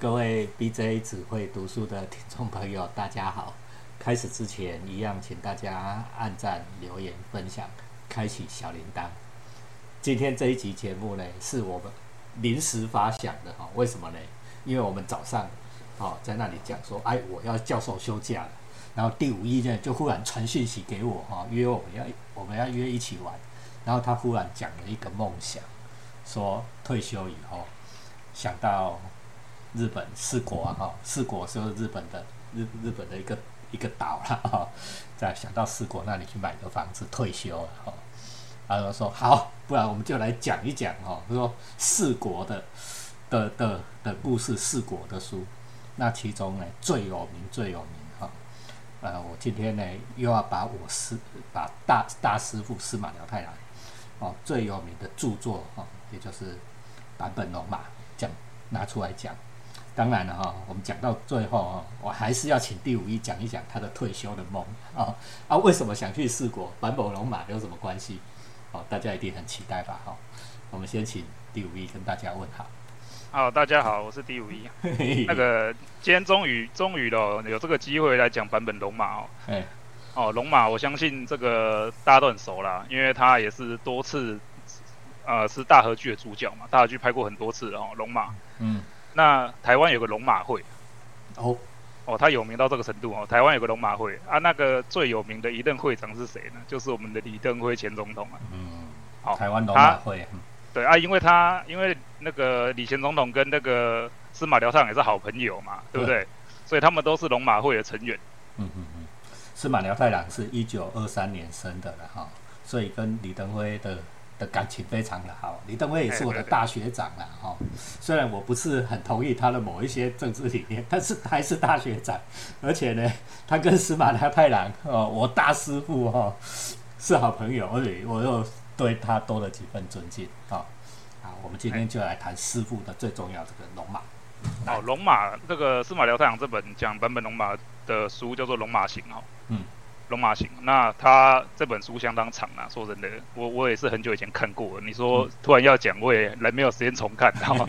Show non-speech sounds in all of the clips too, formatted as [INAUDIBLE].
各位 BJ 只会读书的听众朋友，大家好！开始之前，一样请大家按赞、留言、分享、开启小铃铛。今天这一集节目呢，是我们临时发想的哈。为什么呢？因为我们早上哦在那里讲说，哎，我要教授休假了。然后第五一呢，就忽然传讯息给我哈，约我们要我们要约一起玩。然后他忽然讲了一个梦想，说退休以后想到。日本四国啊，哈，四国是日本的日日本的一个一个岛了哈，在想到四国那里去买个房子退休了哈，然后说好，不然我们就来讲一讲哈，说四国的的的的故事，四国的书，那其中呢最有名最有名哈，呃，我今天呢又要把我师把大大师傅司马辽太郎哦最有名的著作哈，也就是版本龙马讲拿出来讲。当然了哈，我们讲到最后啊，我还是要请第五一讲一讲他的退休的梦啊啊，为什么想去四国？坂本龙马有什么关系？哦，大家一定很期待吧？哈，我们先请第五一跟大家问好。好，大家好，我是第五一。那个今天终于终于了，有这个机会来讲版本龙马哦。哎，哦，龙马，我相信这个大家都很熟啦，因为他也是多次呃是大河剧的主角嘛，大河剧拍过很多次哦，龙马。嗯。那台湾有个龙马会，哦，哦，他有名到这个程度哦。台湾有个龙马会啊，那个最有名的一任会长是谁呢？就是我们的李登辉前总统啊。嗯，好，台湾龙马会。对啊，因为他因为那个李前总统跟那个司马辽太郎也是好朋友嘛，对不对？所以他们都是龙马会的成员。嗯嗯嗯，司马辽太郎是一九二三年生的了哈，所以跟李登辉的。的感情非常的好，李登辉也是我的大学长了哈。虽然我不是很同意他的某一些政治理念，[LAUGHS] 但是还是大学长。而且呢，他跟司马辽太郎哦，我大师傅哈是好朋友，而且我又对他多了几分尊敬啊。好，我们今天就来谈师傅的最重要这个龙马。哦，龙马这个司马辽太郎这本讲版本龙马的书叫做《龙马行》哦。嗯。龙马行，那他这本书相当长啊。说真的，我我也是很久以前看过。你说突然要讲，我也来没有时间重看，知道吗？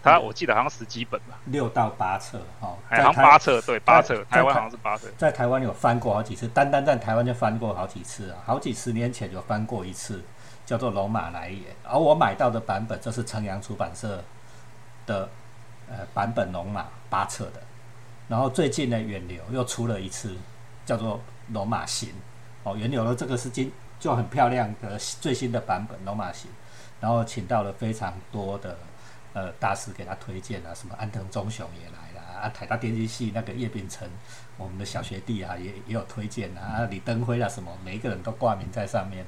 他我记得好像十几本吧，六到八册哈。好像八册，对，八册。台湾好像是八册，在台湾有翻过好几次，单单在台湾就翻过好几次啊。好几十年前有翻过一次，叫做《龙马来也》，而我买到的版本，就是城阳出版社的呃版本龙马八册的。然后最近的，远流又出了一次。叫做罗马行哦，原有的这个是今就很漂亮的最新的版本罗马行，然后请到了非常多的呃大师给他推荐啊，什么安藤忠雄也来了啊，台大电机系那个叶秉成，我们的小学弟啊也也有推荐啊，李登辉啊什么，每一个人都挂名在上面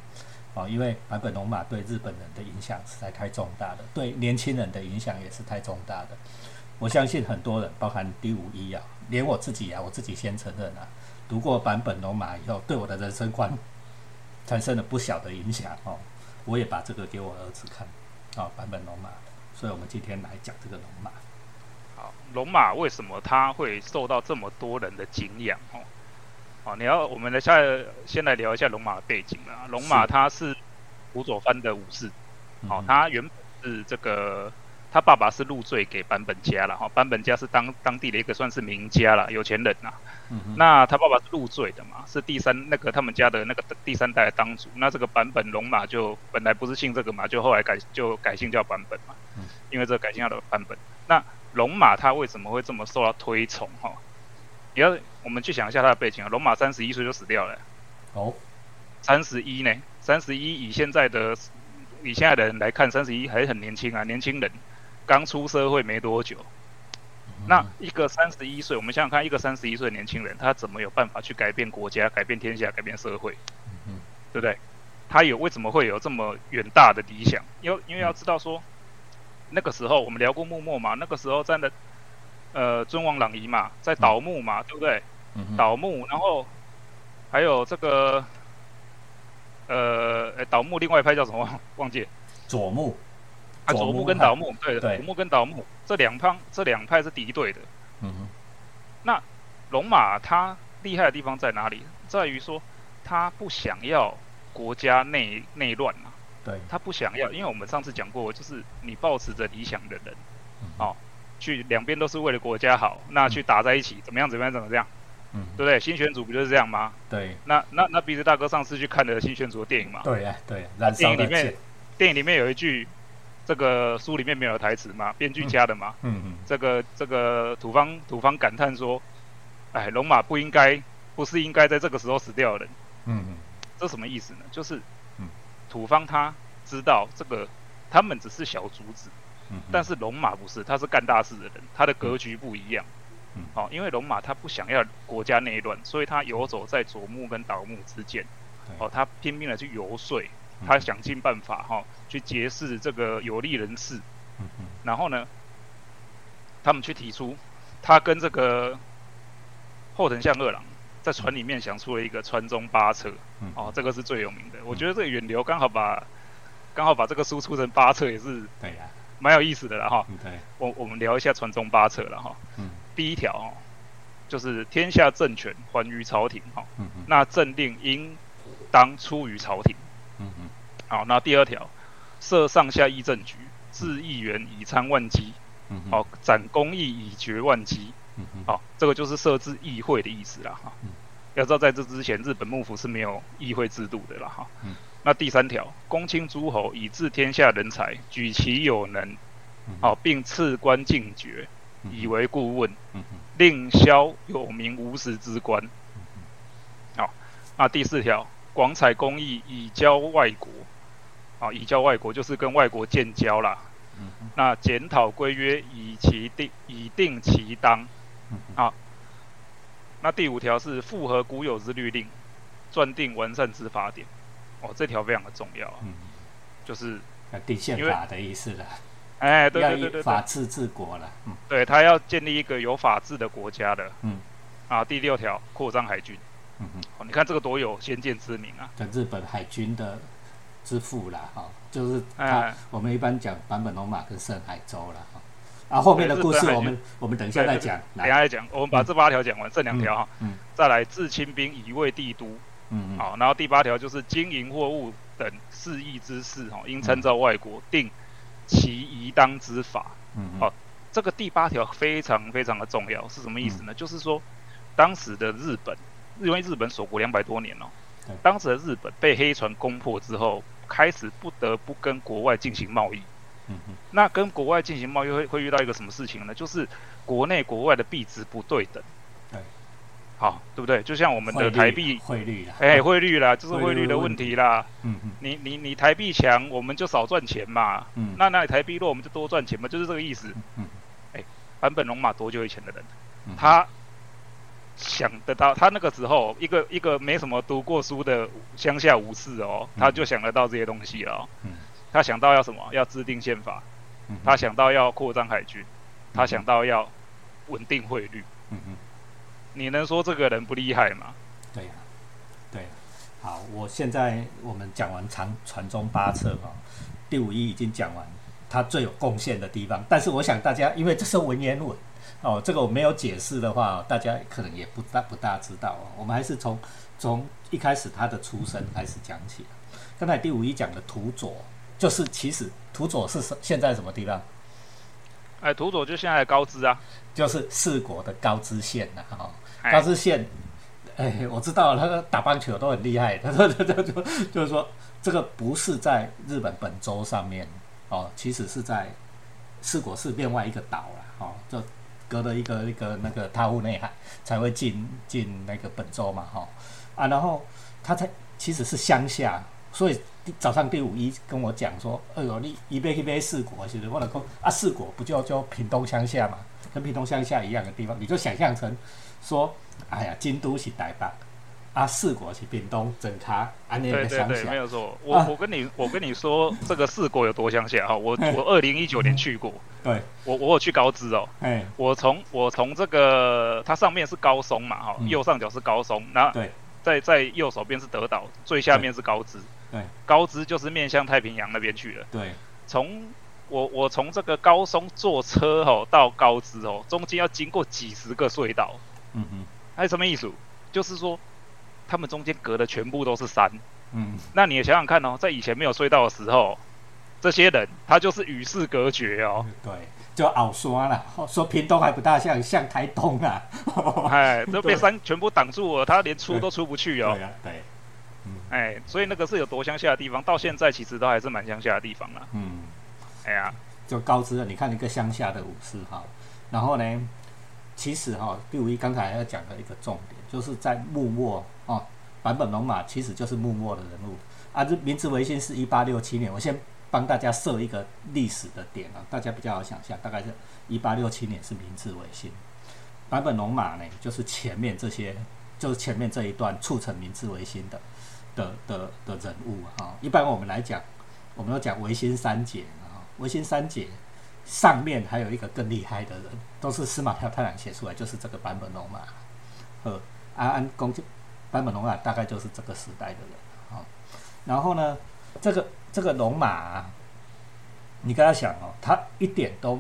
哦，因为版本龙马对日本人的影响实在太重大了，对年轻人的影响也是太重大的。我相信很多人，包含第五一啊，连我自己啊，我自己先承认啊。读过版本龙马以后，对我的人生观 [LAUGHS] 产生了不小的影响哦。我也把这个给我儿子看，哦，版本龙马。所以我们今天来讲这个龙马。好，龙马为什么他会受到这么多人的敬仰哦？哦，你要我们来下先来聊一下龙马的背景啊。龙马它是辅佐藩的武士，哦，他原本是这个。他爸爸是入赘给版本家了哈，版本家是当当地的一个算是名家了，有钱人呐。那他爸爸是入赘的嘛，是第三那个他们家的那个第三代当主。那这个版本龙马就本来不是姓这个嘛，就后来改就改姓叫版本嘛。因为这个改姓叫的版本。那龙马他为什么会这么受到推崇哈？你要我们去想一下他的背景啊。龙马三十一岁就死掉了。哦，三十一呢？三十一以现在的以现在的人来看，三十一还很年轻啊，年轻人。刚出社会没多久，那一个三十一岁，我们想想看，一个三十一岁的年轻人，他怎么有办法去改变国家、改变天下、改变社会？对不对？他有为什么会有这么远大的理想？因为因为要知道说，那个时候我们聊过幕末嘛，那个时候在的呃尊王攘夷嘛，在倒幕嘛，对不对？倒幕，然后还有这个呃倒幕，另外一派叫什么？忘记左幕。左木跟倒木，对的，左木跟倒木这两派，这两派是敌对的。嗯哼。那龙马他厉害的地方在哪里？在于说他不想要国家内内乱嘛。对。他不想要，因为我们上次讲过，就是你抱持着理想的人，哦，去两边都是为了国家好，那去打在一起，怎么样？怎么样？怎么样？嗯，对不对？新选组不就是这样吗？对，那那那鼻子大哥上次去看的新选组的电影嘛？对呀，对，燃电影里面，电影里面有一句，这个书里面没有台词嘛，编剧加的嘛。嗯嗯，这个这个土方土方感叹说：“哎，龙马不应该，不是应该在这个时候死掉的人。嗯嗯，这什么意思呢？就是嗯，土方他知道这个他们只是小卒子，嗯，但是龙马不是，他是干大事的人，他的格局不一样。嗯哦，因为龙马他不想要国家内乱，所以他游走在左木跟倒木之间。哦，他拼命的去游说，嗯他想尽办法哈、去结识这个有利人士。然后呢，他们去提出，他跟这个后藤象二郎在船里面想出了一个川中八策。嗯，哦，这个是最有名的。我觉得这个远流刚好把刚好把这个书出成八策，也是对呀，蛮有意思的了哈。我我们聊一下川中八策了哈。嗯第一条哦，就是天下政权还于朝廷哈，那政令应当出于朝廷。嗯嗯好，那第二条，设上下议政局，治议员以参万机，嗯，好，展公义以决万机。嗯嗯，好，这个就是设置议会的意思啦哈。嗯。要知道，在这之前，日本幕府是没有议会制度的啦哈。嗯。那第三条，公卿诸侯以治天下人才，举其有能，嗯。好，并赐官进爵，以为顾问，嗯嗯。令萧有名无实之官。嗯。好，那第四条，广采公益以交外国，啊，以交外国就是跟外国建交啦。嗯嗯那检讨规约以其定以定其当。嗯啊那第五条是复合古有之律令，撰定完善之法典。哦，这条非常的重要，嗯，就是要定宪法的意思了，哎，对要对对对对，以法治治国了，嗯对他要建立一个有法治的国家的。嗯啊，第六条扩张海军。嗯嗯，哦，你看这个多有先见之明啊！的日本海军的之父啦，哈，就是他哎，我们一般讲版本龙马跟盛海舟了，哈，啊，后面的故事我们我们等一下再讲，等一下再讲，我们把这八条讲完，剩两条哈，嗯。再来治清兵以卫帝都。嗯嗯，好，然后第八条就是经营货物等事宜之事，哈，应参照外国定其宜当之法。嗯嗯，好这个第八条非常非常的重要，是什么意思呢？就是说，当时的日本，因为日本锁国两百多年哦，当时的日本被黑船攻破之后，开始不得不跟国外进行贸易。嗯嗯那跟国外进行贸易会会遇到一个什么事情呢？就是国内国外的币值不对等。对，好，对不对？就像我们的台币，汇率啦，哎，汇率啦，就是汇率的问题啦。嗯嗯你你你台币强，我们就少赚钱嘛。嗯，那那你台币弱，我们就多赚钱嘛，就是这个意思。嗯哎坂本龙马多久以前的人？嗯他想得到，他那个时候一个一个没什么读过书的乡下武士哦，嗯他就想得到这些东西了、哦。嗯他想到要什么？要制定宪法，嗯，他想到要扩张海军，他想到要稳定汇率。嗯嗯。你能说这个人不厉害吗？对呀、对，好，我现在我们讲完长传中八策哦，第五一已经讲完他最有贡献的地方，但是我想大家因为这是文言文哦，这个我没有解释的话，大家可能也不大不大知道哦。我们还是从从一开始他的出生开始讲起。刚才第五一讲的土佐，就是其实土佐是什现在什么地方？哎，土佐就现在的高知啊，就是四国的高知县呐、哈、哦。哎高知县，哎，我知道了，他打棒球都很厉害。[LAUGHS] 他说，他就就就是说，这个不是在日本本州上面哦，其实是在四国是另外一个岛了哦，就隔了一个一个那个他户内海才会进进那个本州嘛哈、啊，然后他才其实是乡下，所以早上第五一跟我讲说，哎呦，你一杯一杯四国，其实我老公啊，四国不就就屏东乡下嘛，跟屏东乡下一样的地方，你就想象成说，哎呀，京都是台北，啊，四国去屏东整卡安那对对对，个乡下没，有错。我、啊。我跟你我跟你说，这个四国有多乡下 [LAUGHS] 哈，我我二零一九年去过，对，我我有去高知哦。哎，我从我从这个它上面是高松嘛哈，嗯。右上角是高松，那对。在在右手边是德岛，最下面是高知。对。高知就是面向太平洋那边去了。对，从我我从这个高松坐车哦到高知哦，中间要经过几十个隧道，嗯嗯还有什么意思？就是说，他们中间隔的全部都是山。嗯，那你也想想看哦，在以前没有隧道的时候，这些人他就是与世隔绝哦。对，就熬刷了，说屏东还不大像，像台东啊。哎，[LAUGHS] 都被山全部挡住了，他连出都出不去哦。对啊，对。哎，所以那个是有多乡下的地方，到现在其实都还是蛮乡下的地方啊。嗯。哎呀，就告知了。你看一个乡下的武士哈，然后呢，其实哈，第五一刚才要讲的一个重点，就是在幕末哦，坂本龙马其实就是幕末的人物。啊，这明治维新是一八六七年，我先帮大家设一个历史的点啊，大家比较好想象，大概是一八六七年是明治维新，坂本龙马呢就是前面这些，就是前面这一段促成明治维新的的的的人物哈。一般我们来讲，我们要讲维新三杰啊，维新三杰上面还有一个更厉害的人，都是司马辽太郎写出来，就是这个坂本龙马，和安安公坂本龙马大概就是这个时代的人。然后呢，这个这个龙马，你跟他想哦，他一点都，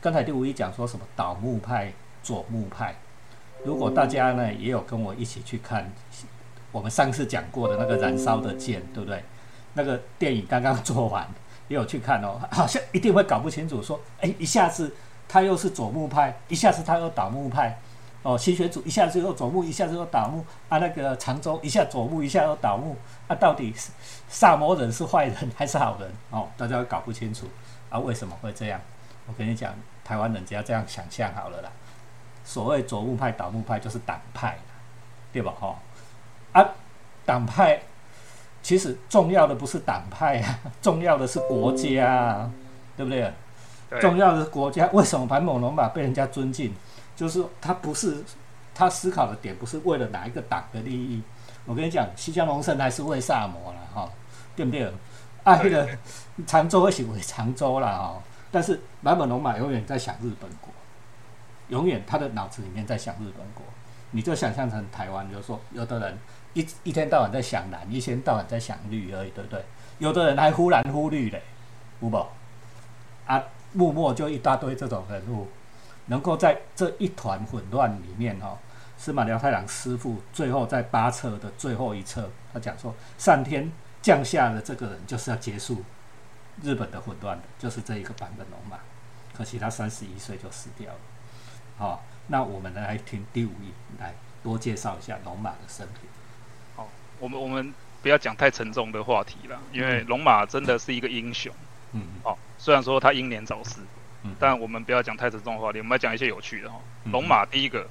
刚才第五一讲说什么倒木派、左木派，如果大家呢也有跟我一起去看我们上次讲过的那个燃烧的剑，对不对？那个电影刚刚做完，也有去看哦，[LAUGHS] 好像一定会搞不清楚，说哎，一下子他又是左木派，一下子他又倒木派。哦，新选组一下子又左木，一下子又倒木啊！那个常州一下左木，一下又倒木啊！到底是萨摩人是坏人还是好人？[LAUGHS] 哦，大家搞不清楚啊！为什么会这样？我跟你讲，台湾人只要这样想象好了啦。所谓左木派、倒木派，就是党派，对吧？哈啊，党派其实重要的不是党派啊，重要的是国家，对不对？重要的是国家。为什么盘某龙马被人家尊敬？就是他不是他思考的点，不是为了哪一个党的利益。我跟你讲，西江龙胜还是为萨摩了哈，对不对？啊，那个常州会行为常州了哈，但是满本龙马永远在想日本国，永远他的脑子里面在想日本国。你就想象成台湾，就是说，有的人一一天到晚在想蓝，一天到晚在想绿而已，对不对？有的人还忽蓝忽绿嘞，五宝啊，默默就一大堆这种人物。能够在这一团混乱里面，哈，司马辽太郎师傅最后在八册的最后一册，他讲说，上天降下的这个人就是要结束日本的混乱的，就是这一个版本龙马。可惜他三十一岁就死掉了。好，那我们来听第五页，来多介绍一下龙马的生平。好，我们我们不要讲太沉重的话题了，因为龙马真的是一个英雄。嗯，好，虽然说他英年早逝。但我们不要讲太沉重的话题，我们要讲一些有趣的哈。龙马第一个，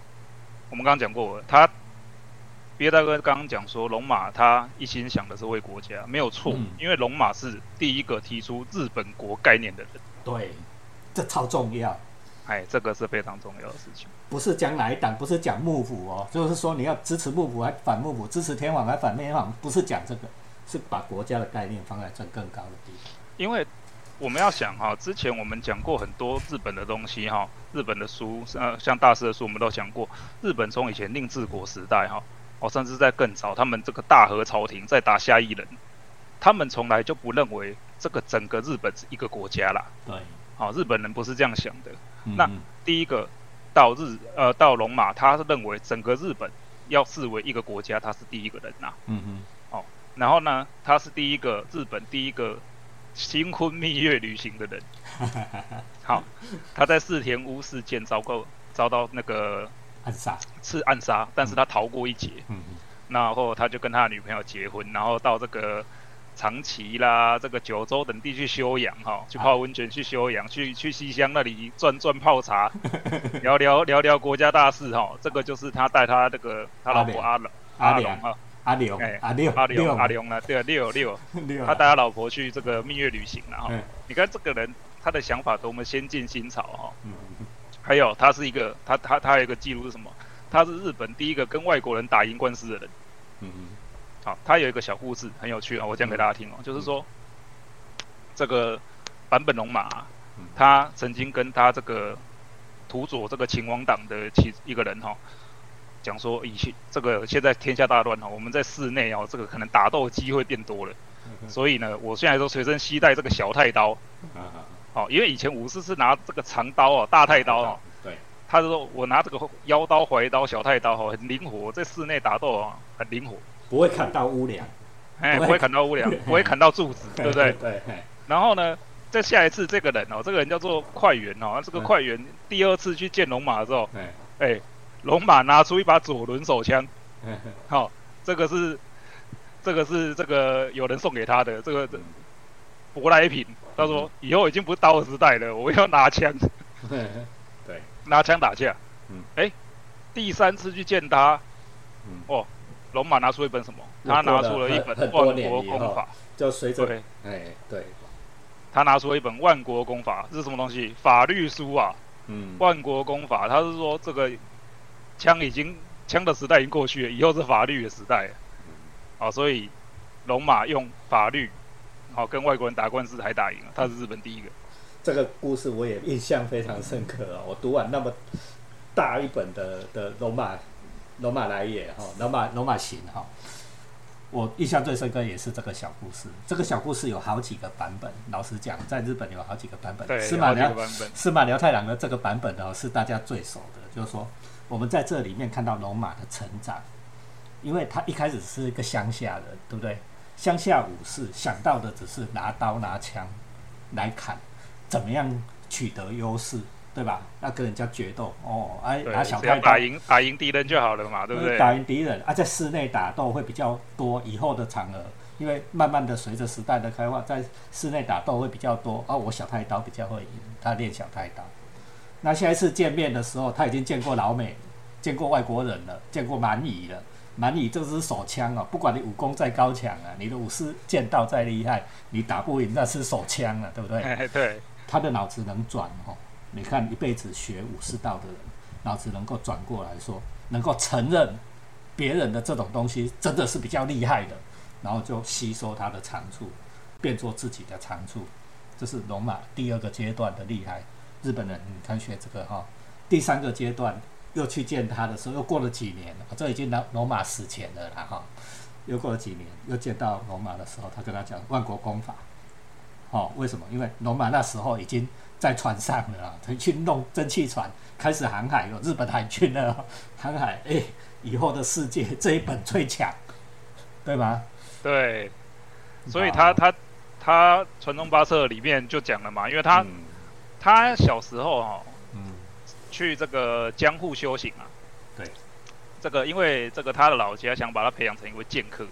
我们刚刚讲过，他毕业大哥刚刚讲说，龙马他一心想的是为国家，没有错，因为龙马是第一个提出日本国概念的人。对，这超重要。哎，这个是非常重要的事情。不是讲哪一党，不是讲幕府哦，就是说你要支持幕府还反幕府，支持天皇还反天皇，不是讲这个，是把国家的概念放在更更高的地方。因为。我们要想哈，之前我们讲过很多日本的东西哈，日本的书，呃，像大师的书，我们都讲过。日本从以前令治国时代哈，哦，甚至在更早，他们这个大和朝廷在打下一人，他们从来就不认为这个整个日本是一个国家啦。对，好，日本人不是这样想的。那第一个到日，呃，到龙马，他是认为整个日本要视为一个国家，他是第一个人呐。嗯嗯。哦，然后呢，他是第一个日本第一个。新婚蜜月旅行的人，[LAUGHS] 好，他在四田屋事件遭过遭到那个暗杀，是暗杀，但是他逃过一劫。嗯嗯，然后他就跟他女朋友结婚，然后到这个长崎啦、这个九州等地去休养，哈，去泡温泉去休养，去去西乡那里转转泡茶，[LAUGHS] 聊聊聊聊国家大事，哈，这个就是他带他这个他老婆阿龙阿龙哈。阿六，哎，阿六，阿六，阿六呢？对啊，六六，[LAUGHS] 他带他老婆去这个蜜月旅行了哈。你看这个人，他的想法多么先进新潮哈。还有，他是一个，他他他有一个记录是什么？他是日本第一个跟外国人打赢官司的人。嗯嗯。好，他有一个小故事，很有趣啊，我讲给大家听哦。就是说，这个坂本龙马，他曾经跟他这个土佐这个秦王党的其一个人哈。讲说以前这个现在天下大乱哦，我们在室内哦，这个可能打斗机会变多了，所以呢，我现在都随身携带这个小太刀，好，因为以前武士是拿这个长刀哦，大太刀哦，对，他就说我拿这个腰刀、怀刀、小太刀哦，很灵活，在室内打斗啊，很灵活，不会砍到屋梁，哎，不会。砍到屋梁，[LAUGHS] 不会砍到柱子，对不对？对，然后呢，在下一次这个人哦，这个人叫做快员哦，这个快员第二次去见龙马的时候，哎，哎，龙马拿出一把左轮手枪，[LAUGHS] 好、这个是这个是这个有人送给他的这个舶来品。他说以后已经不是刀的时代了，我要拿枪，[LAUGHS] 对，拿枪打架。嗯，哎，第三次去见他，嗯。哦，龙马拿出一本什么？他拿出了一本《万国年以后公法。就随》，着对，哎对，他拿出了一本《万国公法》，这是什么东西？法律书啊，嗯《万国公法》。他是说这个枪已经枪的时代已经过去了，以后是法律的时代了。好、所以龙马用法律，好、跟外国人打官司还打赢了，他是日本第一个。这个故事我也印象非常深刻啊！我读完那么大一本的的罗马罗马来也哈，罗马罗马行哈，我印象最深刻也是这个小故事。这个小故事有好几个版本，老实讲，在日本有好几个版本。司马辽。司马辽太郎的这个版本呢，是大家最熟的，就是说我们在这里面看到龙马的成长，因为他一开始是一个乡下人，对不对？乡下武士想到的只是拿刀拿枪来砍，怎么样取得优势，对吧？要跟人家决斗哦，哎，对拿，小太打赢打赢敌人就好了嘛，对不对？打赢敌人啊，在室内打斗会比较多，以后的场合，因为慢慢的随着时代的开化，在室内打斗会比较多啊。我小太刀比较会赢，他练小太刀。那下一次见面的时候，他已经见过老美，见过外国人了，见过蛮夷了。蛮夷这支手枪啊，不管你武功再高强啊，你的武士剑道再厉害，你打不赢那是手枪啊，对不对？哎，对，他的脑子能转哦。你看一辈子学武士道的人，脑子能够转过来说，能够承认别人的这种东西真的是比较厉害的，然后就吸收他的长处，变做自己的长处。这是龙马第二个阶段的厉害。日本人你看学这个哈、第三个阶段又去见他的时候，又过了几年，这已经罗罗马死前了啦哈。又过了几年，又见到罗马的时候，他跟他讲万国公法。哦，为什么？因为罗马那时候已经在船上了啊，他去弄蒸汽船，开始航海，有日本海军了哦，[LAUGHS] 航海，哎，以后的世界这一本最强，对吗？对，所以他他他传宗八策里面就讲了嘛，因为他、嗯他小时候哈、嗯。去这个江户修行啊，对，这个因为这个他的老家想把他培养成一位剑客，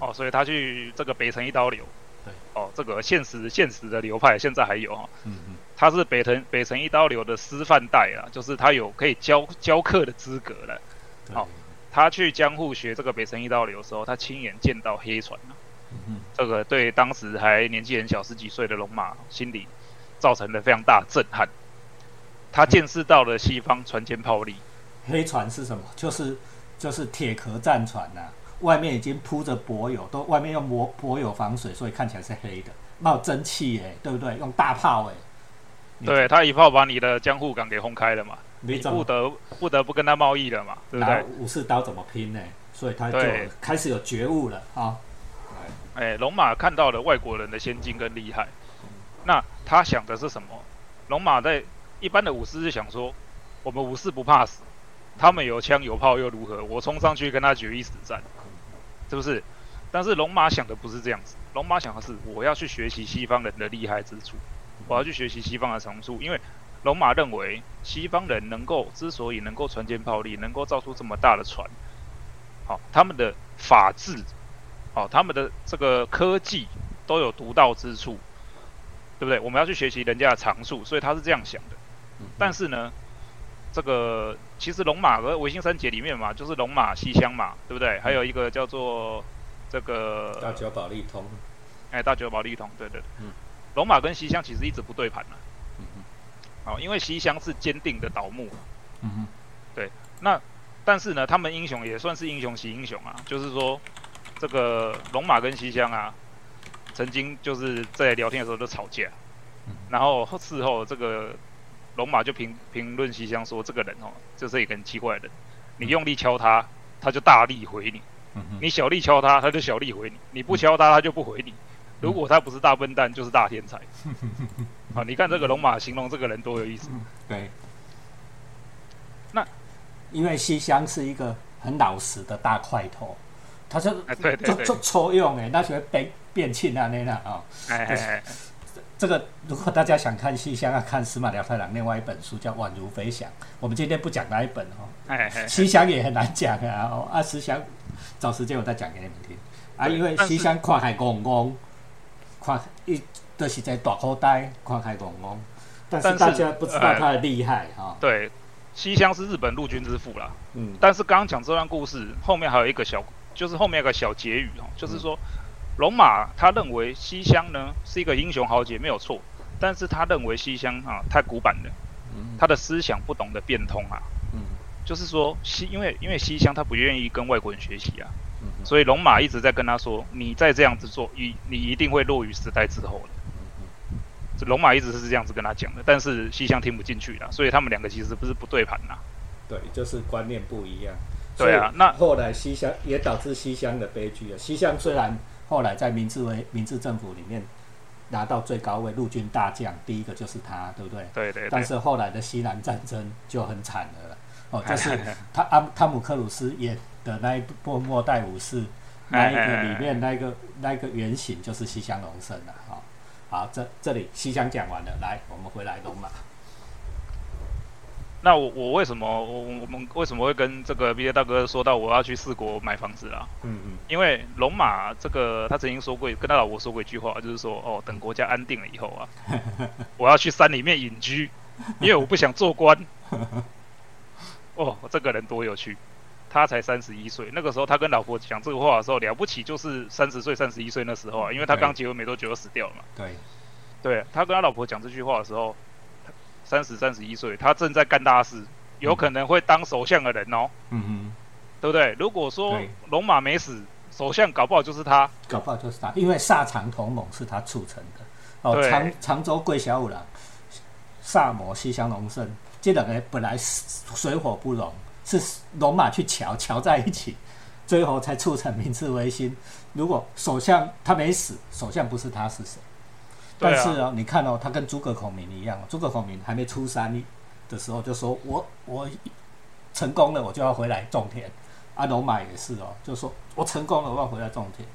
哦，所以他去这个北城一刀流，对，哦，这个现实现实的流派现在还有哈、嗯嗯。他是北城北城一刀流的师范代啊，就是他有可以教教课的资格了。对。好他去江户学这个北城一刀流的时候，他亲眼见到黑船啊，嗯。这个对当时还年纪很小十几岁的龙马心里造成了非常大的震撼。他见识到了西方船坚炮利，黑船是什么？就是就是铁壳战船呐、外面已经铺着柏油，都外面用磨柏油防水，所以看起来是黑的，冒蒸汽哎，对不对？用大炮哎，你对他一炮把你的江户港给轰开了嘛，你不得不得不跟他贸易了嘛，对不对？武士刀怎么拼呢？所以他就开始有觉悟了啊。哎，龙马看到了外国人的先进跟厉害，那他想的是什么？龙马在一般的武士是想说，我们武士不怕死，他们有枪有炮又如何？我冲上去跟他决一死战，是不是？但是龙马想的不是这样子，龙马想的是我要去学习西方人的厉害之处，我要去学习西方的长处，因为龙马认为西方人能够之所以能够船坚炮利，能够造出这么大的船，好、他们的法治哦，他们的这个科技都有独到之处，对不对？我们要去学习人家的长处，所以他是这样想的。但是呢，这个其实龙马和维新三杰里面嘛，就是龙马西乡嘛，对不对？还有一个叫做这个大久保利通，哎大久保利通，对对对。嗯，龙马跟西乡其实一直不对盘了、嗯哼哦，因为西乡是坚定的倒木，嗯哼。那但是呢，他们英雄也算是英雄惜英雄啊，就是说这个龙马跟西乡啊，曾经就是在聊天的时候就吵架，嗯。然后事后这个龙马就评评论西乡说，这个人哦，就是一个很奇怪的人，你用力敲他，他就大力回你；你小力敲他，他就小力回你；你不敲他，他就不回你。如果他不是大笨蛋，就是大天才。啊，你看这个龙马形容这个人多有意思。对。那因为西乡是一个很老实的大块头，他就就就抽用哎，那就会变变气啊那那啊。哎哎哎，这个如果大家想看西乡，要看司马辽太郎另外一本书叫《宛如飞翔》。我们今天不讲那一本哦，哎哎，西乡也很难讲啊。哦，啊，西乡找时间我再讲给你们听啊，因为西乡跨海公公，跨一都是在大口袋跨海公公，但是大家不知道他的厉害哈。对，西乡是日本陆军之父啦。嗯，但是刚刚讲这段故事后面还有一个小，就是后面有个小结语哦，就是说。龙马他认为西乡呢是一个英雄豪杰没有错，但是他认为西乡啊太古板了，他的思想不懂得变通啊，嗯就是说西因为因为西乡他不愿意跟外国人学习啊，所以龙马一直在跟他说，你再这样子做，你你一定会落于时代之后了。这龙马一直是这样子跟他讲的，但是西乡听不进去了，所以他们两个其实不是不对盘呐。对，就是观念不一样。对啊，那后来西乡也导致西乡的悲剧啊。西乡虽然。后来在明治为明治政府里面拿到最高位陆军大将，第一个就是他，对不对？对对。但是后来的西南战争就很惨了，哦，[LAUGHS] 就是他阿汤姆克鲁斯演的那一部《末代武士》，那一个里面那个那个原型就是西乡隆盛了，哈。好，这这里西乡讲完了，来，我们回来龙马。那我我为什么我我们为什么会跟这个毕业大哥说到我要去四国买房子啊？嗯嗯，因为龙马这个他曾经说过，跟他老婆说过一句话，就是说哦，等国家安定了以后啊，[LAUGHS] 我要去山里面隐居，因为我不想做官。[LAUGHS] 哦，这个人多有趣，他才三十一岁，那个时候他跟老婆讲这个话的时候，了不起就是三十岁、三十一岁那时候啊，因为他刚结婚没多久就死掉了嘛。对，对他跟他老婆讲这句话的时候。三十三十一岁，他正在干大事，有可能会当首相的人哦。嗯哼，对不对？如果说龙马没死，首相搞不好就是他，搞不好就是他，因为萨长同盟是他促成的。哦，常常州桂小五郎、萨摩西乡隆盛这两个本来水火不容，是龙马去瞧瞧在一起，最后才促成明治维新。如果首相他没死，首相不是他是谁？但是哦，你看哦，他跟诸葛孔明一样，诸葛孔明还没出山的时候就说：“我我成功了，我就要回来种田。”阿龙马也是哦，就说我成功了，我要回来种田。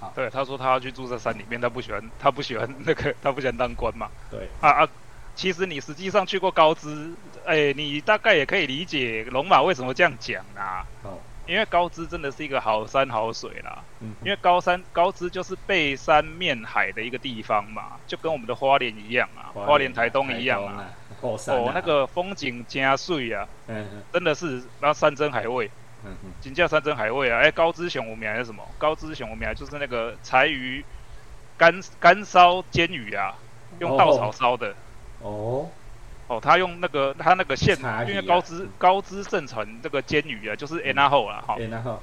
好，对，他说他要去住在山里面，他不喜欢，他不喜欢那个，[LAUGHS] 他不想当官嘛。对，啊啊，其实你实际上去过高知，哎，你大概也可以理解龙马为什么这样讲啊。哦。因为高知真的是一个好山好水啦，因为高山高知就是背山面海的一个地方嘛，就跟我们的花莲一样啊，花莲台东一样啊，哦，那个风景加水啊，真的是那山珍海味，金价山珍海味啊，哎，高知熊我们还是什么？高知熊我们还就是那个柴鱼干干烧煎鱼啊，用稻草烧的，哦。哦，他用那个他那个线，因为高知高知盛传这个煎鱼啊，就是啊，哈，Anna 后，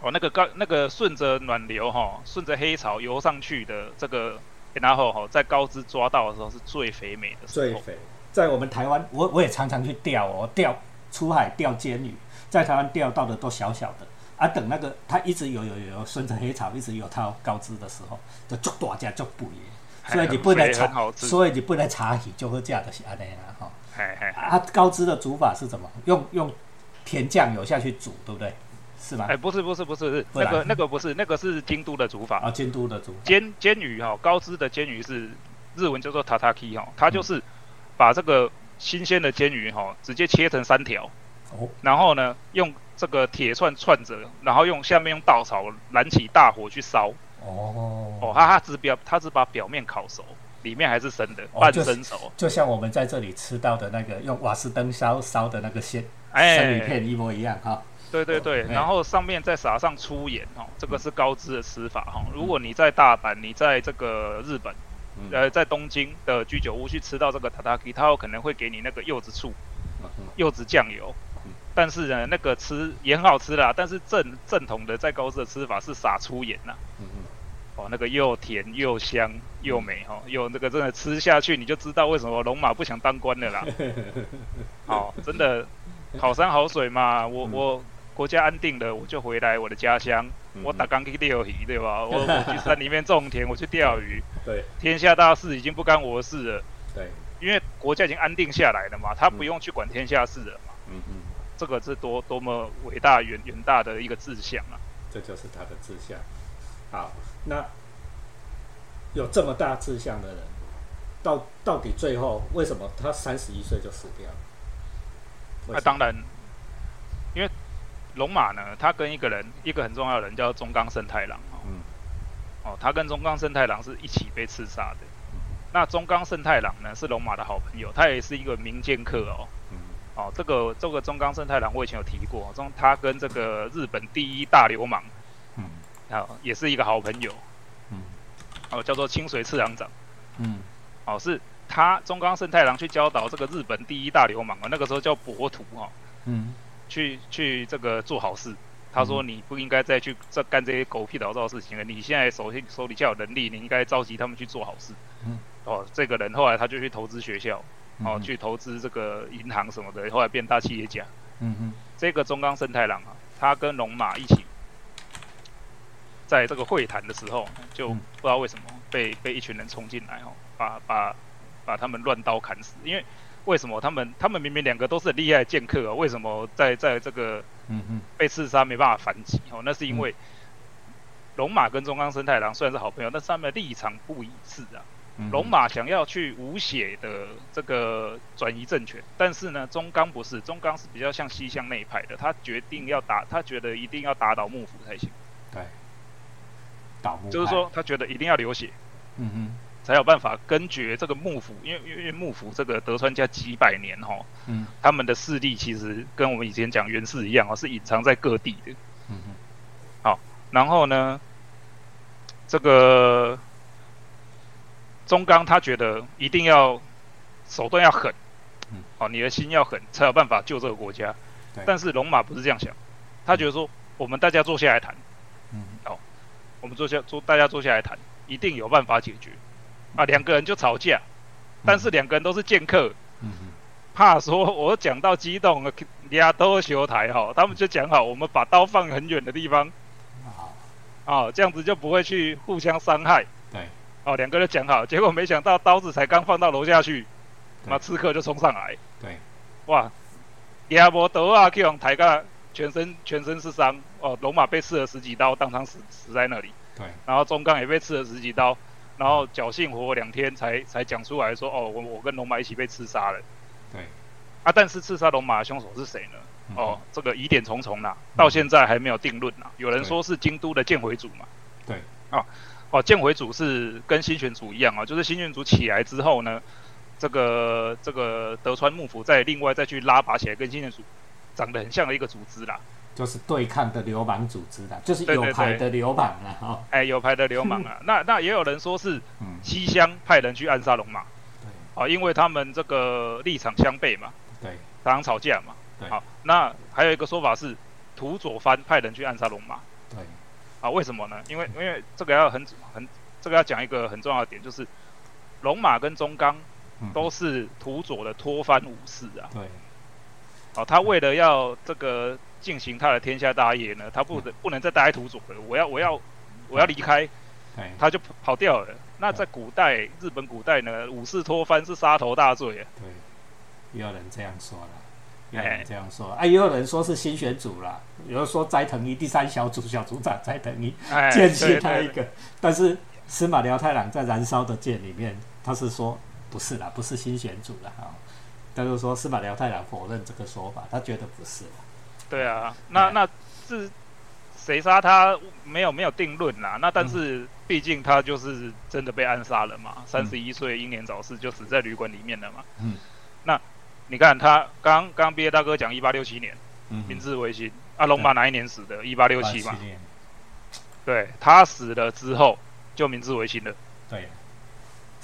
哦，那个高那个顺着暖流哈，顺着黑潮游上去的这个后哈，在高知抓到的时候是最肥美的时候，最肥。在我们台湾，我我也常常去钓哦，钓出海钓煎鱼，在台湾钓到的都小小的，啊，等那个它一直游游游，顺着黑潮一直游到高知的时候，就足大只足肥的。所以你不能查，所以你不能查起就会这样的是安尼啦哈。啊，高知的煮法是怎么？用用甜酱油下去煮，对不对？是吗？哎，不是不是不是是那个那个不是那个是京都的煮法啊，京都的煮煎煎鱼哈，高知的煎鱼是日文叫做 tataki 哈，它就是把这个新鲜的煎鱼哈，直接切成三条，哦，然后呢用这个铁串串着，然后用下面用稻草燃起大火去烧。哦哦，它它只表，它只把表面烤熟，里面还是生的，半生熟，就像我们在这里吃到的那个用瓦斯灯烧烧的那个鲜生鱼片一模一样哈。对对对，然后上面再撒上粗盐哦，这个是高脂的吃法哈。如果你在大阪，你在这个日本，呃，在东京的居酒屋去吃到这个塔塔 k 它有可能会给你那个柚子醋、柚子酱油。但是呢，那个吃也很好吃啦。但是正正统的在高知的吃法是撒粗盐呐。哦，那个又甜又香又美哈，又那个真的吃下去你就知道为什么龙马不想当官了啦。好，[LAUGHS] 真的好山好水嘛，我我国家安定了，我就回来我的家乡，我打钢去钓鱼对吧？[LAUGHS] 我我去山里面种田，我去钓鱼。对。天下大事已经不干我的事了。对。因为国家已经安定下来了嘛，他不用去管天下事了嘛。嗯嗯。这个是多多么伟大远远大的一个志向啊！这就是他的志向。好，那有这么大志向的人，到到底最后为什么他三十一岁就死掉了？那当然，因为龙马呢，他跟一个人，一个很重要的人叫中冈胜太郎哦。嗯哦，他跟中冈胜太郎是一起被刺杀的。那中冈胜太郎呢，是龙马的好朋友，他也是一个名剑客哦。嗯哦，这个这个中冈胜太郎我以前有提过，中他跟这个日本第一大流氓嗯啊，也是一个好朋友嗯哦，叫做清水次郎长。嗯哦，是他中冈胜太郎去教导这个日本第一大流氓啊，那个时候叫博土哈、哦，嗯去去这个做好事。他说你不应该再去这干这些狗屁倒灶的事情了，你现在手手底下有能力，你应该召集他们去做好事。嗯哦，这个人后来他就去投资学校，哦，嗯去投资这个银行什么的，后来变大企业家。嗯嗯这个中冈胜太郎啊，他跟龙马一起在这个会谈的时候，就嗯不知道为什么被被一群人冲进来哦，把把把他们乱刀砍死。因为为什么他们他们明明两个都是很厉害的剑客啊，为什么在在这个嗯嗯被刺杀没办法反击哦？那是因为龙马跟中冈生太郎虽然是好朋友，但是他们的立场不一致啊。嗯，龙马想要去无血的这个转移政权，但是呢，中冈不是，中冈是比较像西乡那一派的，他决定要打，他觉得一定要打倒幕府才行，对，倒幕，就是说他觉得一定要流血，嗯哼。才有办法根绝这个幕府，因为因为幕府这个德川家几百年哈，嗯。他们的势力其实跟我们以前讲源氏一样哦，是隐藏在各地的。嗯哼，好然后呢，这个中冈他觉得一定要手段要狠，嗯，哦，你的心要狠，才有办法救这个国家。但是龙马不是这样想，他觉得说，我们大家坐下来谈，嗯我们坐下坐大家坐下来谈，一定有办法解决。啊，两个人就吵架，但是两个人都是剑客，嗯嗯怕说我讲到激动了，俩都修台哈，他们就讲好，我们把刀放很远的地方，好，哦，这样子就不会去互相伤害。对，哦，两个人讲好，结果没想到刀子才刚放到楼下去，那刺客就冲上来，对，哇，亚波德啊，去往抬个全身全身是伤，哦，龙马被刺了十几刀，当场死死在那里，对，然后中钢也被刺了十几刀，然后侥幸活了两天才才讲出来说，哦，我我跟龙马一起被刺杀了，对，啊，但是刺杀龙马的凶手是谁呢？嗯。哦，，这个疑点重重啦，到现在还没有定论啦。有人对说是京都的剑回组嘛，对，啊哦，剑回组是跟新选组一样啊，就是新选组起来之后呢，这个这个德川幕府再另外再去拉拔起来，跟新选组长得很像的一个组织啦。就是对抗的流氓组织啦，就是有牌的流氓啦哈。哎，有牌的流氓啊，那那也有人说是嗯，西乡派人去暗杀龙马对啊，因为他们这个立场相悖嘛，对常常吵架嘛。对好，那还有一个说法是土佐藩派人去暗杀龙马。对，啊，为什么呢？因为因为这个要很很这个要讲一个很重要的点，就是龙马跟中冈嗯都是土佐的脱藩武士啊。对，哦，他为了要这个进行他的天下大业呢，他不能不能再待在土佐了，我要我要我要离开，他就跑跑掉了。那在古代日本古代呢，武士脱藩是杀头大罪啊。对，也有人这样说了，也有哎人这样说，啊，也有人说是新选组啦，有人说斋藤一第三小组小组长斋藤一哎，剑系对对对他一个，但是司马辽太郎在燃烧的剑里面，他是说不是啦，不是新选组啦哈。但是说司马辽太郎否认这个说法，他觉得不是。对啊，那哎那是谁杀他没有没有定论啦。那但是毕竟他就是真的被暗杀了嘛，三十一岁英年早逝就死在旅馆里面了嘛。嗯，那你看他刚刚毕业大哥讲一八六七年嗯明治维新，啊龙马哪一年死的？一八六七嘛87。年对他死了之后就明治维新了，对，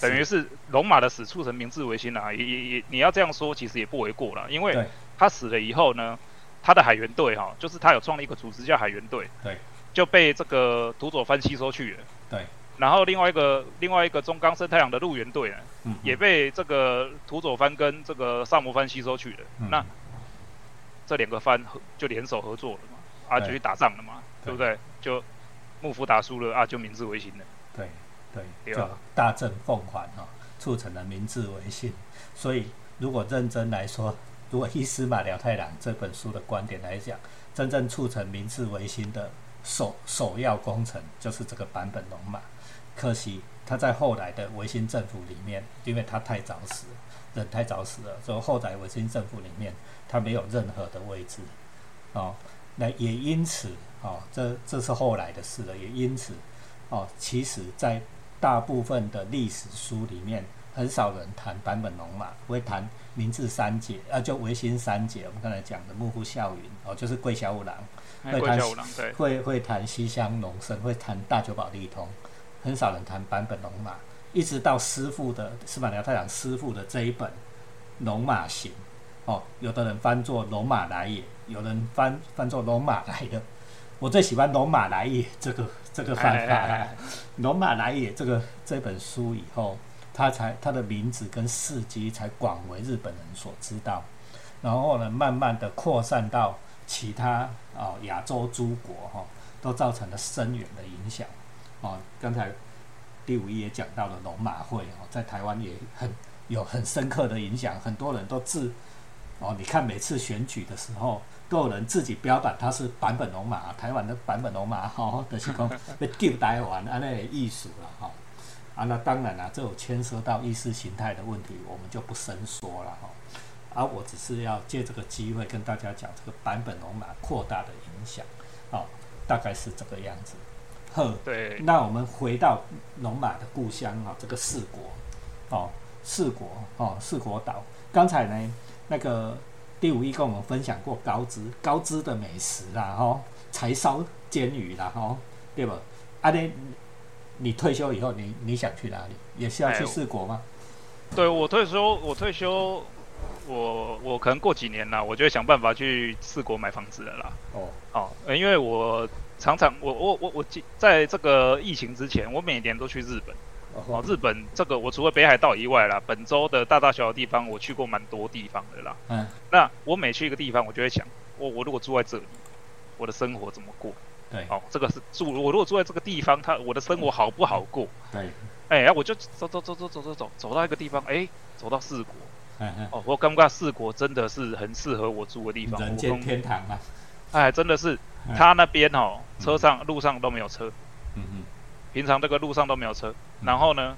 等于是龙马的死促成明治维新啊。也也也你要这样说其实也不为过了，因为他死了以后呢，他的海员队哈，就是他有创立一个组织叫海员队，对，就被这个土佐藩吸收去了。对，然后另外一个另外一个中冈生太阳的陆援队呢，嗯也被这个土佐藩跟这个萨摩藩吸收去了。嗯那这两个藩合就联手合作了嘛，啊，就去打仗了嘛，对对不对？就幕府打输了啊，就明治维新了。对对，对啊就大政奉还哈、促成了明治维新。所以如果认真来说，如果依司马辽太郎这本书的观点来讲，真正促成明治维新的首首要工程就是这个版本龙马。可惜他在后来的维新政府里面，因为他太早死，人太早死了，所以后来维新政府里面他没有任何的位置，哦，那也因此，哦，这这是后来的事了，也因此，哦，其实在大部分的历史书里面，很少人谈坂本龙马，会谈明治三杰，啊，就维新三杰，我们刚才讲的幕府孝允，哦，就是桂小五郎。会谈对，会会谈西乡隆盛，会谈大久保利通，很少人谈坂本龙马。一直到师傅的司马辽太郎师傅的这一本《龙马行》，哦，有的人翻作《龙马来也》，有人翻翻作《龙马来的》。我最喜欢《龙马来也》这个这个方法，《龙马来也》这个这本书以后，他才他的名字跟事迹才广为日本人所知道，然后呢，慢慢的扩散到。其他啊，亚洲诸国哈，都造成了深远的影响。哦，刚才第五页也讲到了龙马会哦，在台湾也很有很深刻的影响。很多人都自哦，你看每次选举的时候，都有人自己标榜他是版本龙马，台湾的版本龙马哈，的是讲被丢台湾啊那艺术了哈。啊，那当然了，这有牵涉到意识形态的问题，我们就不深说了哈。啊我只是要借这个机会跟大家讲这个版本龙马扩大的影响，哦，大概是这个样子。呵，对。那我们回到龙马的故乡啊，这个四国，哦，四国，哦，四国岛。刚才呢，那个第五一跟我们分享过高知，高知的美食啦，哈，柴烧煎鱼啦，哈，对吧？阿你你退休以后，你你想去哪里？也是要去四国吗？对我退休，我退休。我我可能过几年啦，我就会想办法去四国买房子了啦。哦，哦，因为我常常我我我我在这个疫情之前，我每年都去日本。哦，日本这个我除了北海道以外啦，本州的大大小小地方我去过蛮多地方的啦。嗯，那我每去一个地方，我就会想，我我如果住在这里，我的生活怎么过？对，哦，这个是住我如果住在这个地方，他我的生活好不好过？对，哎，我就走走走走走走走走到一个地方，哎，走到四国，哦，我尴尬四国真的是很适合我住的地方，人间天堂啊！哎，真的是，他那边哦，车上路上都没有车。嗯嗯。平常这个路上都没有车，然后呢，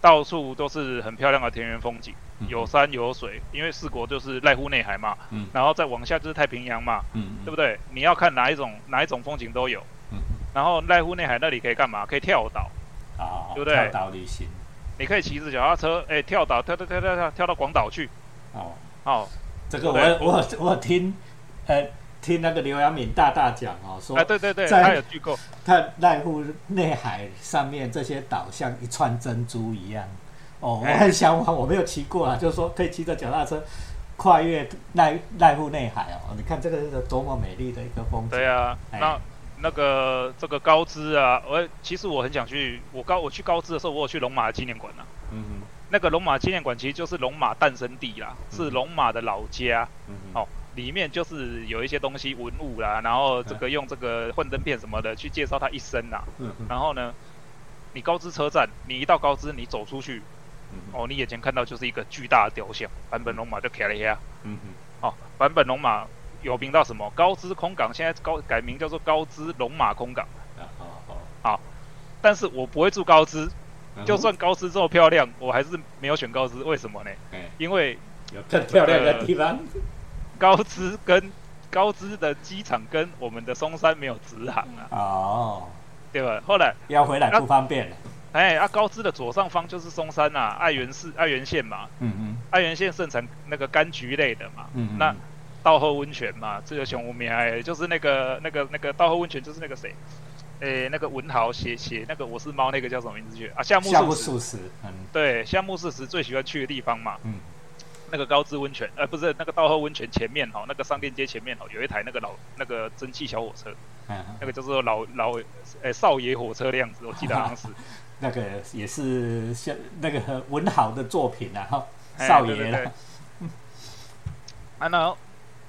到处都是很漂亮的田园风景，有山有水，因为四国就是濑户内海嘛，嗯，然后再往下就是太平洋嘛，嗯，对不对？你要看哪一种哪一种风景都有，嗯，然后濑户内海那里可以干嘛？可以跳岛，啊，对不对？跳岛旅行。你可以骑着脚踏车，哎，跳岛，跳跳跳跳跳，跳到广岛去。哦，好，这个我我我听，呃，听那个刘阳敏大大讲哦，说，哎，对对对，他有去过，他濑户内海上面这些岛像一串珍珠一样。哦，我很向往，我没有骑过啊，就是说可以骑着脚踏车跨越濑濑户内海哦。你看这个是多么美丽的一个风景。对啊，那。那个这个高知啊，我其实我很想去。我高我去高知的时候，我有去龙马纪念馆啊。嗯哼。那个龙马纪念馆其实就是龙马诞生地啦，是龙马的老家。嗯哦，里面就是有一些东西文物啦，然后这个用这个幻灯片什么的去介绍他一生呐。嗯然后呢，你高知车站，你一到高知，你走出去，哦，你眼前看到就是一个巨大的雕像，版本龙马就开了一下。嗯哼。哦，版本龙马。有名到什么？高知空港现在高改名叫做高知龙马空港。啊好好。但是我不会住高知，就算高知这么漂亮，我还是没有选高知。为什么呢？因为有更漂亮的地方。高知跟高知的机场跟我们的松山没有直航啊。哦。对吧？后来要回来不方便。哎，啊，高知的左上方就是松山呐，爱媛市爱媛县嘛。嗯嗯。爱媛县盛产那个柑橘类的嘛。嗯嗯。那。道后温泉嘛，这个熊无名哎，就是那个那个那个道后温泉，就是那个谁，诶，那个文豪写写那个我是猫那个叫什么名字去啊？夏目漱石，嗯，对，夏目漱石最喜欢去的地方嘛，嗯，那个高知温泉，呃，不是那个道后温泉前面哦，那个商店街前面哦，有一台那个老那个蒸汽小火车，嗯，那个叫做老老呃少爷火车的样子，我记得好像是，[LAUGHS] 那个也是像那个文豪的作品啊，哈，少爷，啊，那。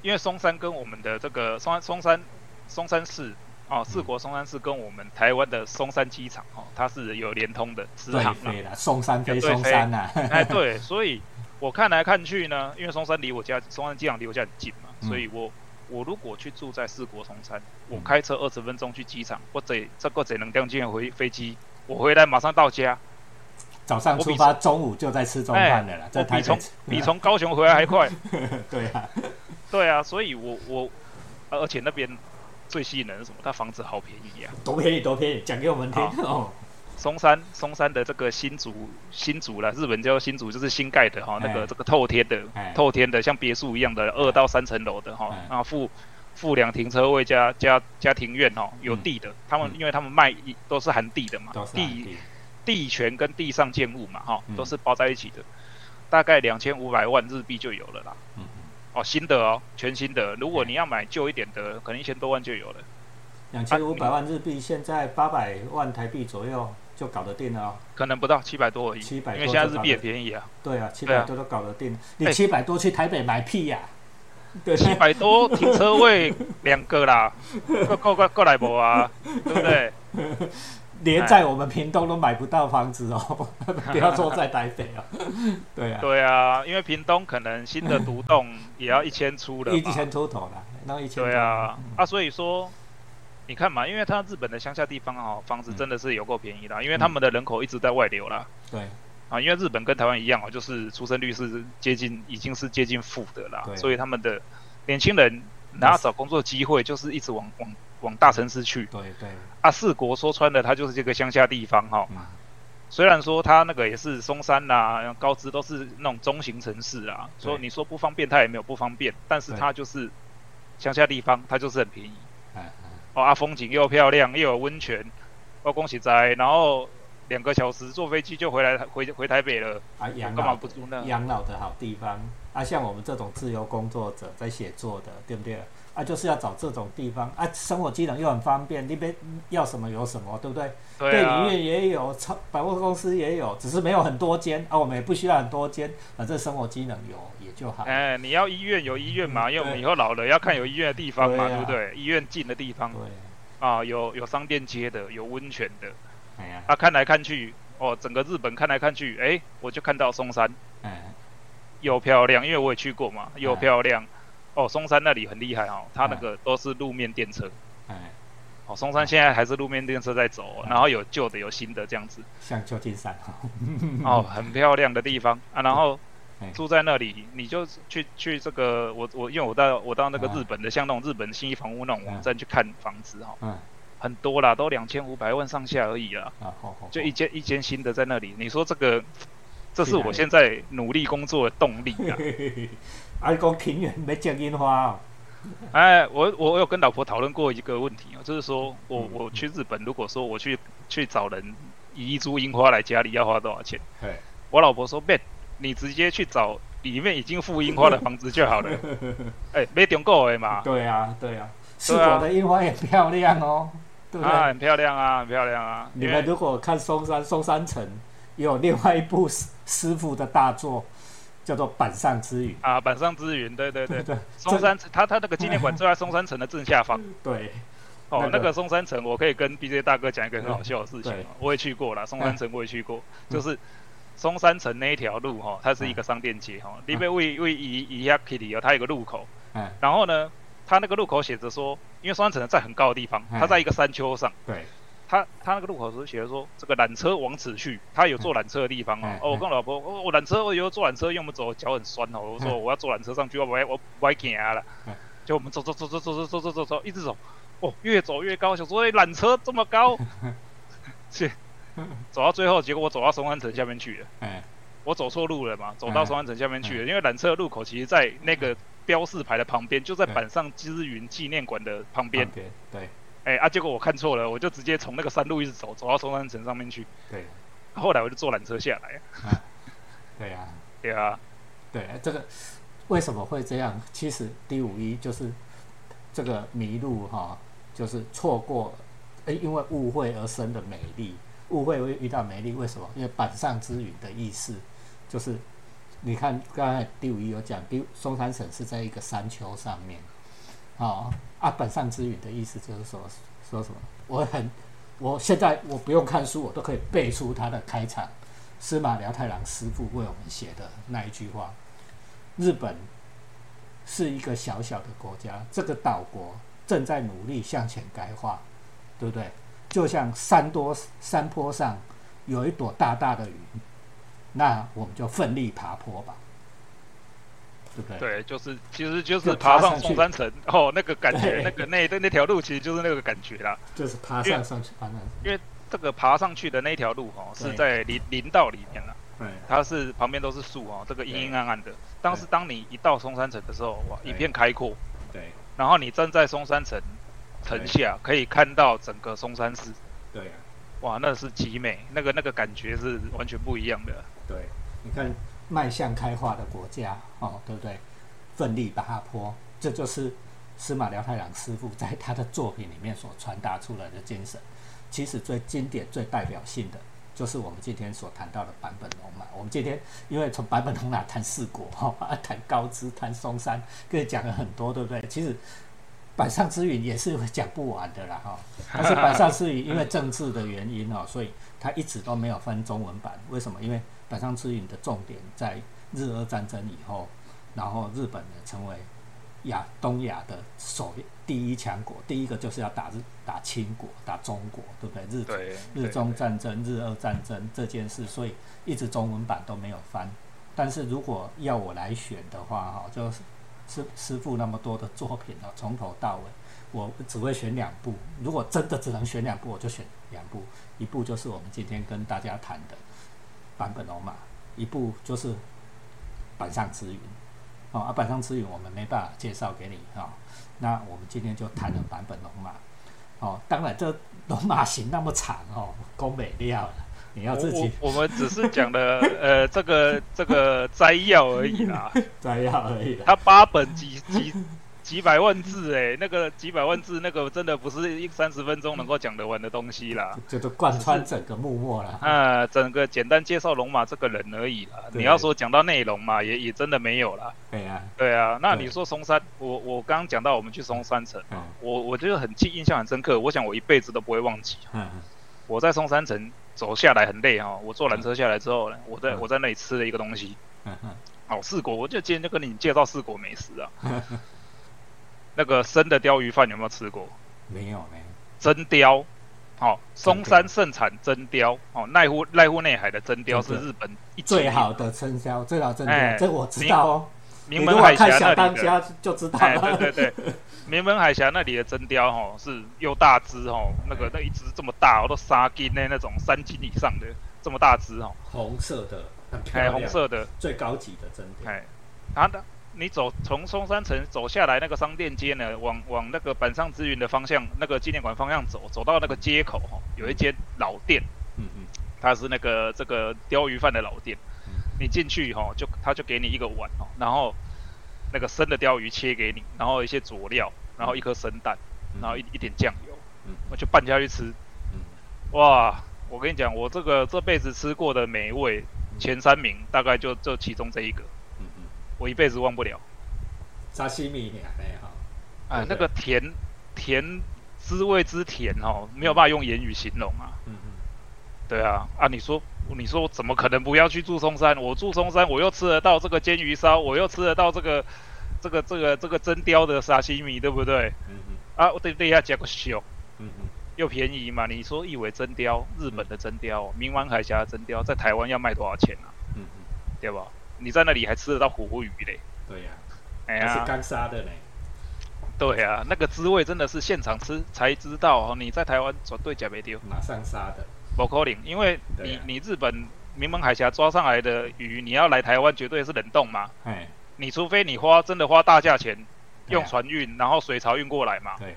因为松山跟我们的这个松松山松山市哦，四国松山市跟我们台湾的松山机场哦，它是有连通的直航啦。松山飞松山呐，哎对，[LAUGHS] 所以我看来看去呢，因为松山离我家松山机场离我家很近嘛，所以我我如果去住在四国松山，我开车二十分钟去机场，或者这个只能两进回飞机，我回来马上到家，早上出发，中午就在吃中饭的了。在台比从比从高雄回来还快。[LAUGHS] 对啊，[LAUGHS] 对啊，所以我我而且那边最吸引人是什么？它房子好便宜啊！多便宜多便宜，讲给我们听哦。松山松山的这个新竹新竹了，日本叫新竹，就是新盖的哈，那个这个透天的透天的，像别墅一样的二到三层楼的哈，然后附附两停车位加加加庭院哈，有地的，他们因为他们卖一都是含地的嘛，地地。权跟地上建物嘛哈，都是包在一起的，大概两千五百万日币就有了啦。哦，新的哦，全新的，如果你要买旧一点的，可能一千多万就有了。两千五百万日币，现在八百万台币左右。就搞得定了哦，可能不到七百多而已，七百，因为现在日币也便宜啊。对啊，七百多都搞得定。你七百多去台北买屁呀？对，七百多停车位两个啦，[LAUGHS] 过过过来不啊？对不对？连在我们屏东都买不到房子哦，[LAUGHS] 不要说在台北哦。对啊，对啊，因为屏东可能新的独栋也要一千出了，一千出头了，那一千。对啊，啊，所以说。你看嘛，因为他日本的乡下地方哦，房子真的是有够便宜的，因为他们的人口一直在外流啦。对。啊，因为日本跟台湾一样哦，就是出生率是接近已经是接近负的啦，所以他们的年轻人然后找工作机会就是一直往往往大城市去。对对。啊，四国说穿了，它就是这个乡下地方哈。虽然说它那个也是松山呐、高知都是那种中型城市啊，说你说不方便，它也没有不方便，但是它就是乡下地方，它就是很便宜。哦啊，风景又漂亮，又有温泉，哦恭喜在，然后两个小时坐飞机就回来回回台北了。啊，养老干嘛不住那？养老的好地方啊，像我们这种自由工作者在写作的，对不对？啊，就是要找这种地方啊，生活机能又很方便，那边要什么有什么，对不对？对啊。电影院也有，超百货公司也有，只是没有很多间啊，我们也不需要很多间，反正生活机能有也就好。哎，你要医院有医院嘛，因为我们以后老了要看有医院的地方嘛，对不对？医院近的地方。对。啊，有有商店街的，有温泉的。哎呀。啊，看来看去，哦，整个日本看来看去，哎，我就看到松山。哎。又漂亮，因为我也去过嘛，又漂亮。哦，松山那里很厉害哦，它那个都是路面电车。哎，哦，松山现在还是路面电车在走，然后有旧的有新的这样子。像旧金山。哦，很漂亮的地方啊，然后住在那里，你就去去这个我我因为我到我到那个日本的像那种日本新一房屋那种网站去看房子哈，嗯，很多啦，都两千五百万上下而已啦。啊，好好。就一间一间新的在那里，你说这个，这是我现在努力工作的动力啊。[LAUGHS] 啊，讲庭院没种樱花哦。哎，我我有跟老婆讨论过一个问题哦，就是说我我去日本，如果说我去去找人移一株樱花来家里，要花多少钱？我老婆说：“Ben，你直接去找里面已经附樱花的房子就好了。[LAUGHS] ”哎，没中过的嘛。对啊，对啊，四国的樱花也漂亮哦，对不对？很漂亮啊，很漂亮啊。你们如果看松山松山城，有另外一部师傅的大作。叫做板上之云啊，板上之云，对对对 [LAUGHS] 对。松山，它它那个纪念馆 [LAUGHS] 就在松山城的正下方。对。哦，那个松山城，我可以跟 B J 大哥讲一个很好笑的事情。我也去过了，松山城我也去过，就是松山城那一条路哈，它是一个商店街哈，里面位位以以下 Kitty 哦，它有个路口。嗯。然后呢，它那个路口写着说，因为松山城在很高的地方，它在一个山丘上。对。他他那个路口是写的说，这个缆车往此去，他有坐缆车的地方哦。哦，我跟我老婆，我我缆车，我以后坐缆车，因为我们走脚很酸哦。我说我要坐缆车上去，我不我不爱行了。就我们走走走走走走走走走走，一直走，哦，越走越高，想说哎，缆车这么高，[LAUGHS] 去走到最后，结果我走到松安城下面去了。哎，我走错路了嘛，走到松安城下面去了，因为缆车的路口其实在那个标示牌的旁边，就在板上之云纪念馆的旁边。对。哎啊！结果我看错了，我就直接从那个山路一直走，走到松山城上面去。对。后来我就坐缆车下来。对呀。[LAUGHS] 对啊。对，这个为什么会这样？其实第五一就是这个迷路哈，就是错过，哎，因为误会而生的美丽。误会会遇到美丽，为什么？因为板上之云的意思就是，你看刚才第五一有讲，比如松山城是在一个山丘上面。啊啊！本上之语的意思就是说说什么？我很，我现在我不用看书，我都可以背出他的开场。司马辽太郎师傅为我们写的那一句话：日本是一个小小的国家，这个岛国正在努力向前改化，对不对？就像山多山坡上有一朵大大的云，那我们就奋力爬坡吧，对对？就是其实就就是爬上松山城哦，那个感觉，那个那那那条路其实就是那个感觉啦。就是爬上上去，爬上去。这个爬上去的那条路哦，是在林林道里面了，对它是旁边都是树哦，这个阴阴暗暗的。当时当你一到松山城的时候，哇，一片开阔，对然后你站在松山城城下，可以看到整个松山市，对啊，哇，那是极美，那个那个感觉是完全不一样的。对，你看迈向开化的国家哦，对不对？奋力爬坡，这就是司马辽太郎师傅在他的作品里面所传达出来的精神。其实最经典、最代表性的，就是我们今天所谈到的坂本龙马。我们今天因为从坂本龙马谈四国哈，谈高知、谈松山，跟你讲了很多，对不对？其实板上之云也是讲不完的啦哈。但是板上之云因为政治的原因哦，所以它一直都没有翻中文版。为什么？因为板上之云的重点在日俄战争以后，然后日本呢成为亚东亚的首第一强国，第一个就是要打日打清国、打中国，对不对？日对，日中战争、日俄战争这件事，所以一直中文版都没有翻。但是如果要我来选的话，哈，就是师师傅那么多的作品哦，从头到尾，我只会选两部。如果真的只能选两部，我就选两部。一部就是我们今天跟大家谈的版本龙马，一部就是板上之云。哦，啊，板上之云我们没办法介绍给你哈、哦。那我们今天就谈了版本龙马。哦，当然这龙马行那么长哦，宫美料了，你要自己我我我们只是讲了 [LAUGHS] 呃这个这个摘要而已啦，[LAUGHS] 摘要而已啦。它八本几几几百万字哎，那个几百万字那个真的不是一三十分钟能够讲得完的东西啦。这都贯穿整个幕末了。啊，整个简单介绍龙马这个人而已啦。你要说讲到内容嘛，也也真的没有啦。对啊、对啊，那你说松山，我我刚刚讲到我们去松山城，嗯我我觉得很记，印象很深刻。我想我一辈子都不会忘记。嗯我在松山城走下来很累哈、我坐缆车下来之后呢，我在嗯我在那里吃了一个东西，嗯嗯哦，四国，我就今天就跟你介绍四国美食啊。[LAUGHS] 那个生的鲷鱼饭有没有吃过？没有没有。真鲷，哦，松山盛产真鲷，哦，濑户濑户内海的真鲷是日本一最好的生肖，最好真哎的，这我知道哦。名门海峡那里的，家就知道哎，了。对对对，[LAUGHS] 名门海峡那里的真鲷哦是又大只哦，那个那一只这么大，我都三斤呢那种三斤以上的这么大只哦，红色的，哎，亮，红色的，最高级的真的。哎，啊的。你走从松山城走下来那个商店街呢，往往那个板上之云的方向，那个纪念馆方向走，走到那个街口哈，有一间老店，嗯嗯。它是那个这个鲷鱼饭的老店。嗯，你进去哈，就他就给你一个碗哦，然后那个生的鲷鱼切给你，然后一些佐料，然后一颗生蛋，嗯。然后一一点酱油，嗯。我就拌下去吃，嗯。哇！我跟你讲，我这个这辈子吃过的美味前三名，大概就就其中这一个，我一辈子忘不了。沙西米也没哈。哎，那个甜甜滋味之甜哦，没有办法用言语形容啊。嗯嗯对啊，啊，你说，你说我怎么可能不要去住松山？我住松山，我又吃得到这个煎鱼烧，我又吃得到这个，这个，这个，这个真雕的沙西米，对不对？嗯嗯啊，我对对下加个秀，嗯嗯，又便宜嘛。你说一尾真雕，日本的真雕，明湾海峡的真雕，在台湾要卖多少钱啊？嗯嗯，对吧？你在那里还吃得到活鱼嘞？对呀，哎还是呀，刚杀的嘞。对啊，那个滋味真的是现场吃才知道哦。你在台湾绝对假没丢。马上杀的。不可能，因为你、啊你日本名门海峡抓上来的鱼，你要来台湾绝对是冷冻嘛。哎，你除非你花真的花大价钱用船运，然后水槽运过来嘛，对，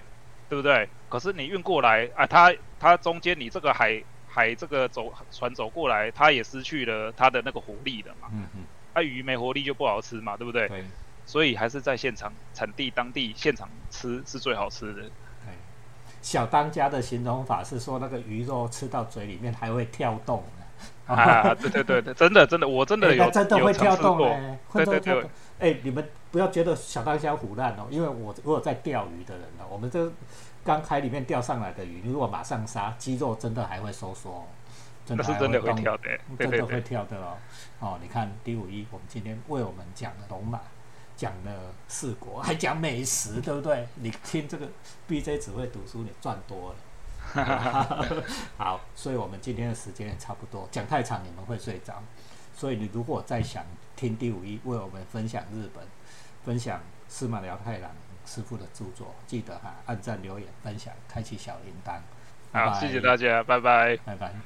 对不对？可是你运过来啊，它它中间你这个海海这个走船走过来，它也失去了它的那个活力了嘛。嗯嗯，啊，鱼没活力就不好吃嘛，对不对？对所以还是在现场产地当地现场吃是最好吃的。对。小当家的形容法是说，那个鱼肉吃到嘴里面还会跳动的。啊，对对对对，真的真的，我真的有、真的会跳。动哎，会对对对跳动。哎，你们不要觉得小当家胡乱哦，因为我我有在钓鱼的人哦，我们这刚海里面钓上来的鱼，如果马上杀，肌肉真的还会收缩那是真的会跳的，真的会跳的哦。哦，你看第五一，我们今天为我们讲了龙马，讲了四国，还讲美食，对不对？你听这个 BJ 只会读书，你赚多了。[LAUGHS] 好，所以我们今天的时间也差不多，讲太长你们会睡着，所以你如果再想听第五一为我们分享日本，分享司马辽太郎师傅的著作，记得哈按赞、留言、分享、开启小铃铛。好，谢谢大家，拜拜，拜拜。